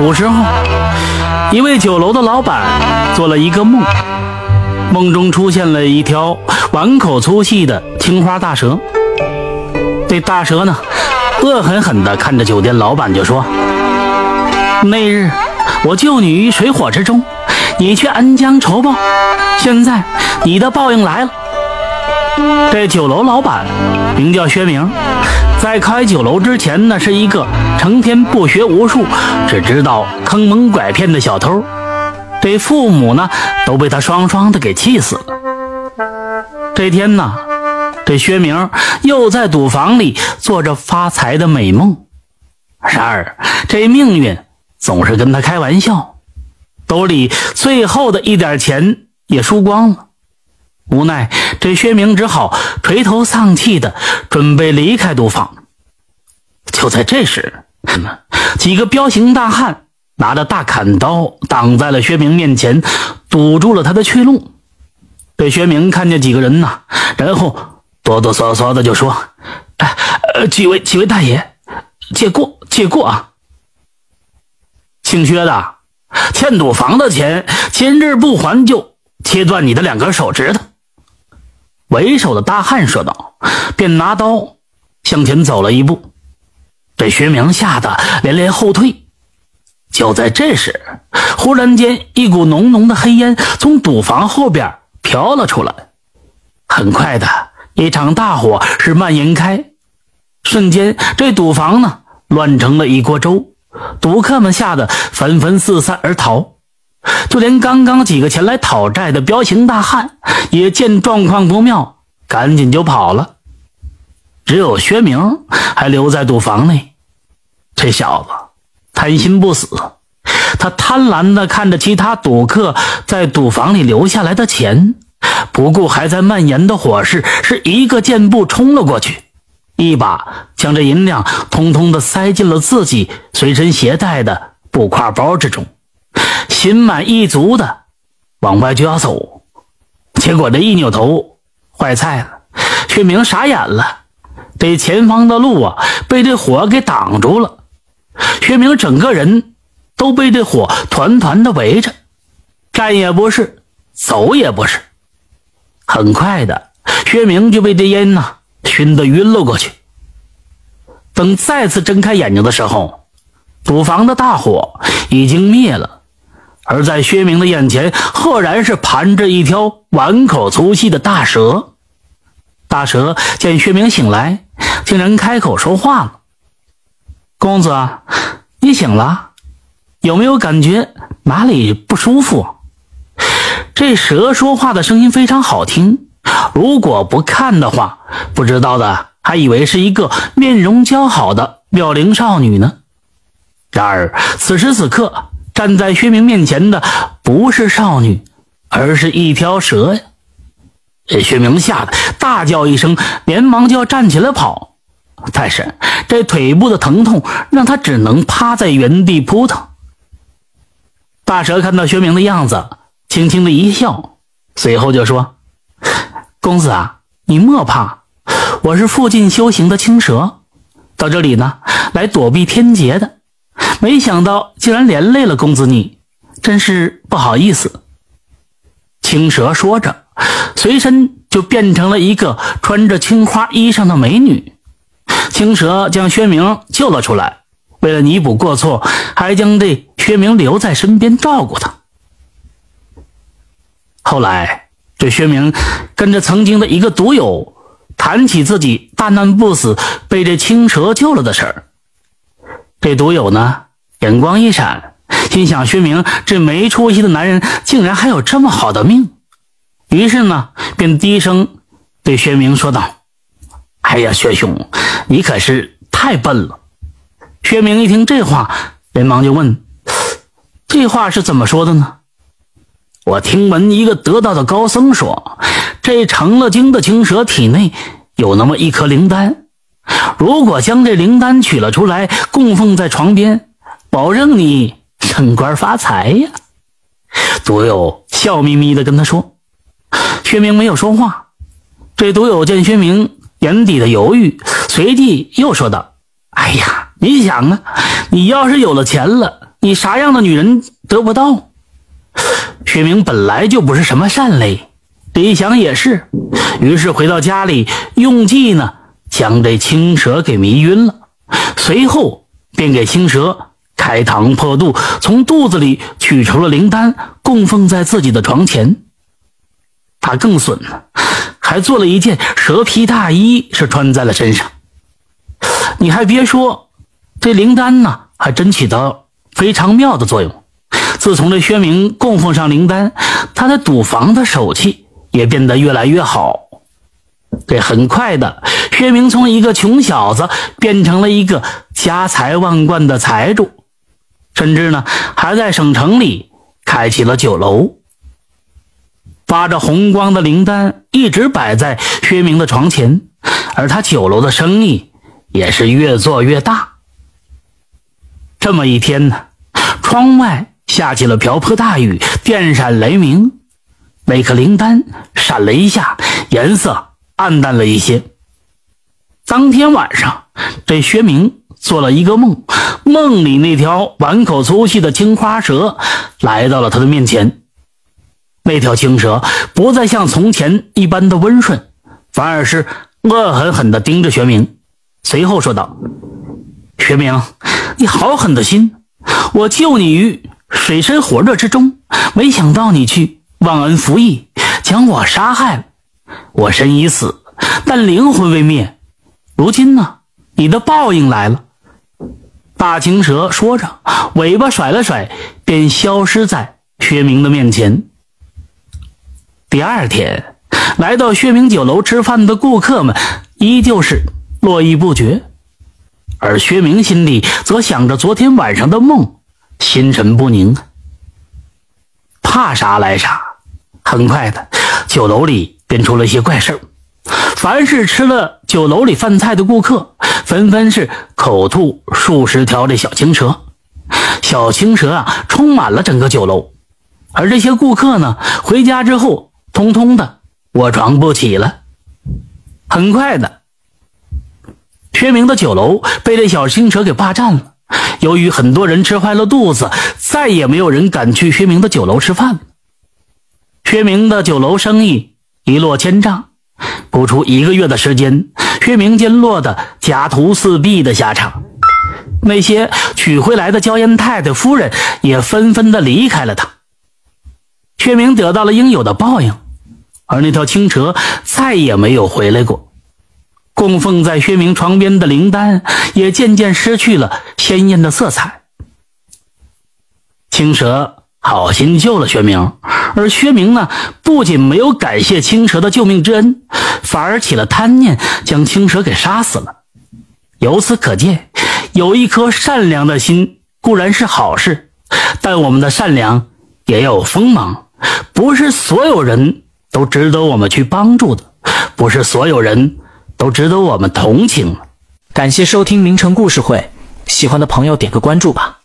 古时候，一位酒楼的老板做了一个梦，梦中出现了一条碗口粗细的青花大蛇。这大蛇呢，恶狠狠地看着酒店老板就说：“那日我救你于水火之中，你却恩将仇报，现在你的报应来了。”这酒楼老板名叫薛明。在开酒楼之前呢，是一个成天不学无术，只知道坑蒙拐骗的小偷。这父母呢，都被他双双的给气死了。这天呢，这薛明又在赌房里做着发财的美梦。然而，这命运总是跟他开玩笑，兜里最后的一点钱也输光了。无奈，这薛明只好垂头丧气的准备离开赌坊。就在这时，几个彪形大汉拿着大砍刀挡在了薛明面前，堵住了他的去路。这薛明看见几个人呢，然后哆哆嗦嗦的就说：“呃，几位几位大爷，借过借过啊！姓薛的，欠赌房的钱，今日不还就切断你的两根手指头。”为首的大汉说道，便拿刀向前走了一步。这薛明吓得连连后退。就在这时，忽然间，一股浓浓的黑烟从赌房后边飘了出来。很快的一场大火是蔓延开，瞬间，这赌房呢乱成了一锅粥，赌客们吓得纷纷四散而逃。就连刚刚几个前来讨债的彪形大汉也见状况不妙，赶紧就跑了。只有薛明还留在赌房内。这小子贪心不死，他贪婪地看着其他赌客在赌房里留下来的钱，不顾还在蔓延的火势，是一个箭步冲了过去，一把将这银两通通的塞进了自己随身携带的布挎包之中。心满意足的往外就要走，结果这一扭头，坏菜了，薛明傻眼了，这前方的路啊被这火给挡住了，薛明整个人都被这火团团的围着，站也不是，走也不是，很快的，薛明就被这烟呐熏得晕了过去。等再次睁开眼睛的时候，赌房的大火已经灭了。而在薛明的眼前，赫然是盘着一条碗口粗细的大蛇。大蛇见薛明醒来，竟然开口说话了：“公子，你醒了，有没有感觉哪里不舒服？”这蛇说话的声音非常好听，如果不看的话，不知道的还以为是一个面容姣好的妙龄少女呢。然而此时此刻。站在薛明面前的不是少女，而是一条蛇呀！薛明吓得大叫一声，连忙就要站起来跑，但是这腿部的疼痛让他只能趴在原地扑腾。大蛇看到薛明的样子，轻轻的一笑，随后就说：“公子啊，你莫怕，我是附近修行的青蛇，到这里呢来躲避天劫的。”没想到竟然连累了公子你，真是不好意思。青蛇说着，随身就变成了一个穿着青花衣裳的美女。青蛇将薛明救了出来，为了弥补过错，还将这薛明留在身边照顾他。后来，这薛明跟着曾经的一个赌友谈起自己大难不死，被这青蛇救了的事儿。这赌友呢？眼光一闪，心想：薛明这没出息的男人，竟然还有这么好的命。于是呢，便低声对薛明说道：“哎呀，薛兄，你可是太笨了。”薛明一听这话，连忙就问：“这话是怎么说的呢？”我听闻一个得道的高僧说，这成了精的青蛇体内有那么一颗灵丹，如果将这灵丹取了出来，供奉在床边。保证你升官发财呀！独友笑眯眯的跟他说：“薛明没有说话。”这独友见薛明眼底的犹豫，随即又说道：“哎呀，你想啊，你要是有了钱了，你啥样的女人得不到？薛明本来就不是什么善类，李想也是，于是回到家里，用计呢将这青蛇给迷晕了，随后便给青蛇开膛破肚，从肚子里取出了灵丹，供奉在自己的床前。他更损了，还做了一件蛇皮大衣，是穿在了身上。你还别说，这灵丹呢，还真起到非常妙的作用。自从这薛明供奉上灵丹，他的赌房的手气也变得越来越好。这很快的，薛明从一个穷小子变成了一个家财万贯的财主，甚至呢，还在省城里开起了酒楼。发着红光的灵丹一直摆在薛明的床前，而他酒楼的生意也是越做越大。这么一天呢，窗外。下起了瓢泼大雨，电闪雷鸣，那颗灵丹闪了一下，颜色暗淡了一些。当天晚上，这薛明做了一个梦，梦里那条碗口粗细的青花蛇来到了他的面前。那条青蛇不再像从前一般的温顺，反而是恶狠狠地盯着玄明，随后说道：“玄明，你好狠的心，我救你于……”水深火热之中，没想到你去忘恩负义，将我杀害了。我身已死，但灵魂未灭。如今呢，你的报应来了。大青蛇说着，尾巴甩了甩，便消失在薛明的面前。第二天，来到薛明酒楼吃饭的顾客们依旧是络绎不绝，而薛明心里则想着昨天晚上的梦。心神不宁，怕啥来啥。很快的，酒楼里便出了些怪事凡是吃了酒楼里饭菜的顾客，纷纷是口吐数十条这小青蛇。小青蛇啊，充满了整个酒楼。而这些顾客呢，回家之后，通通的卧床不起了。很快的，薛明的酒楼被这小青蛇给霸占了。由于很多人吃坏了肚子，再也没有人敢去薛明的酒楼吃饭。薛明的酒楼生意一落千丈，不出一个月的时间，薛明便落得家徒四壁的下场。那些娶回来的娇艳太太夫人也纷纷的离开了他。薛明得到了应有的报应，而那条青蛇再也没有回来过。供奉在薛明床边的灵丹也渐渐失去了鲜艳的色彩。青蛇好心救了薛明，而薛明呢，不仅没有感谢青蛇的救命之恩，反而起了贪念，将青蛇给杀死了。由此可见，有一颗善良的心固然是好事，但我们的善良也要有锋芒，不是所有人都值得我们去帮助的，不是所有人。都值得我们同情。感谢收听名城故事会，喜欢的朋友点个关注吧。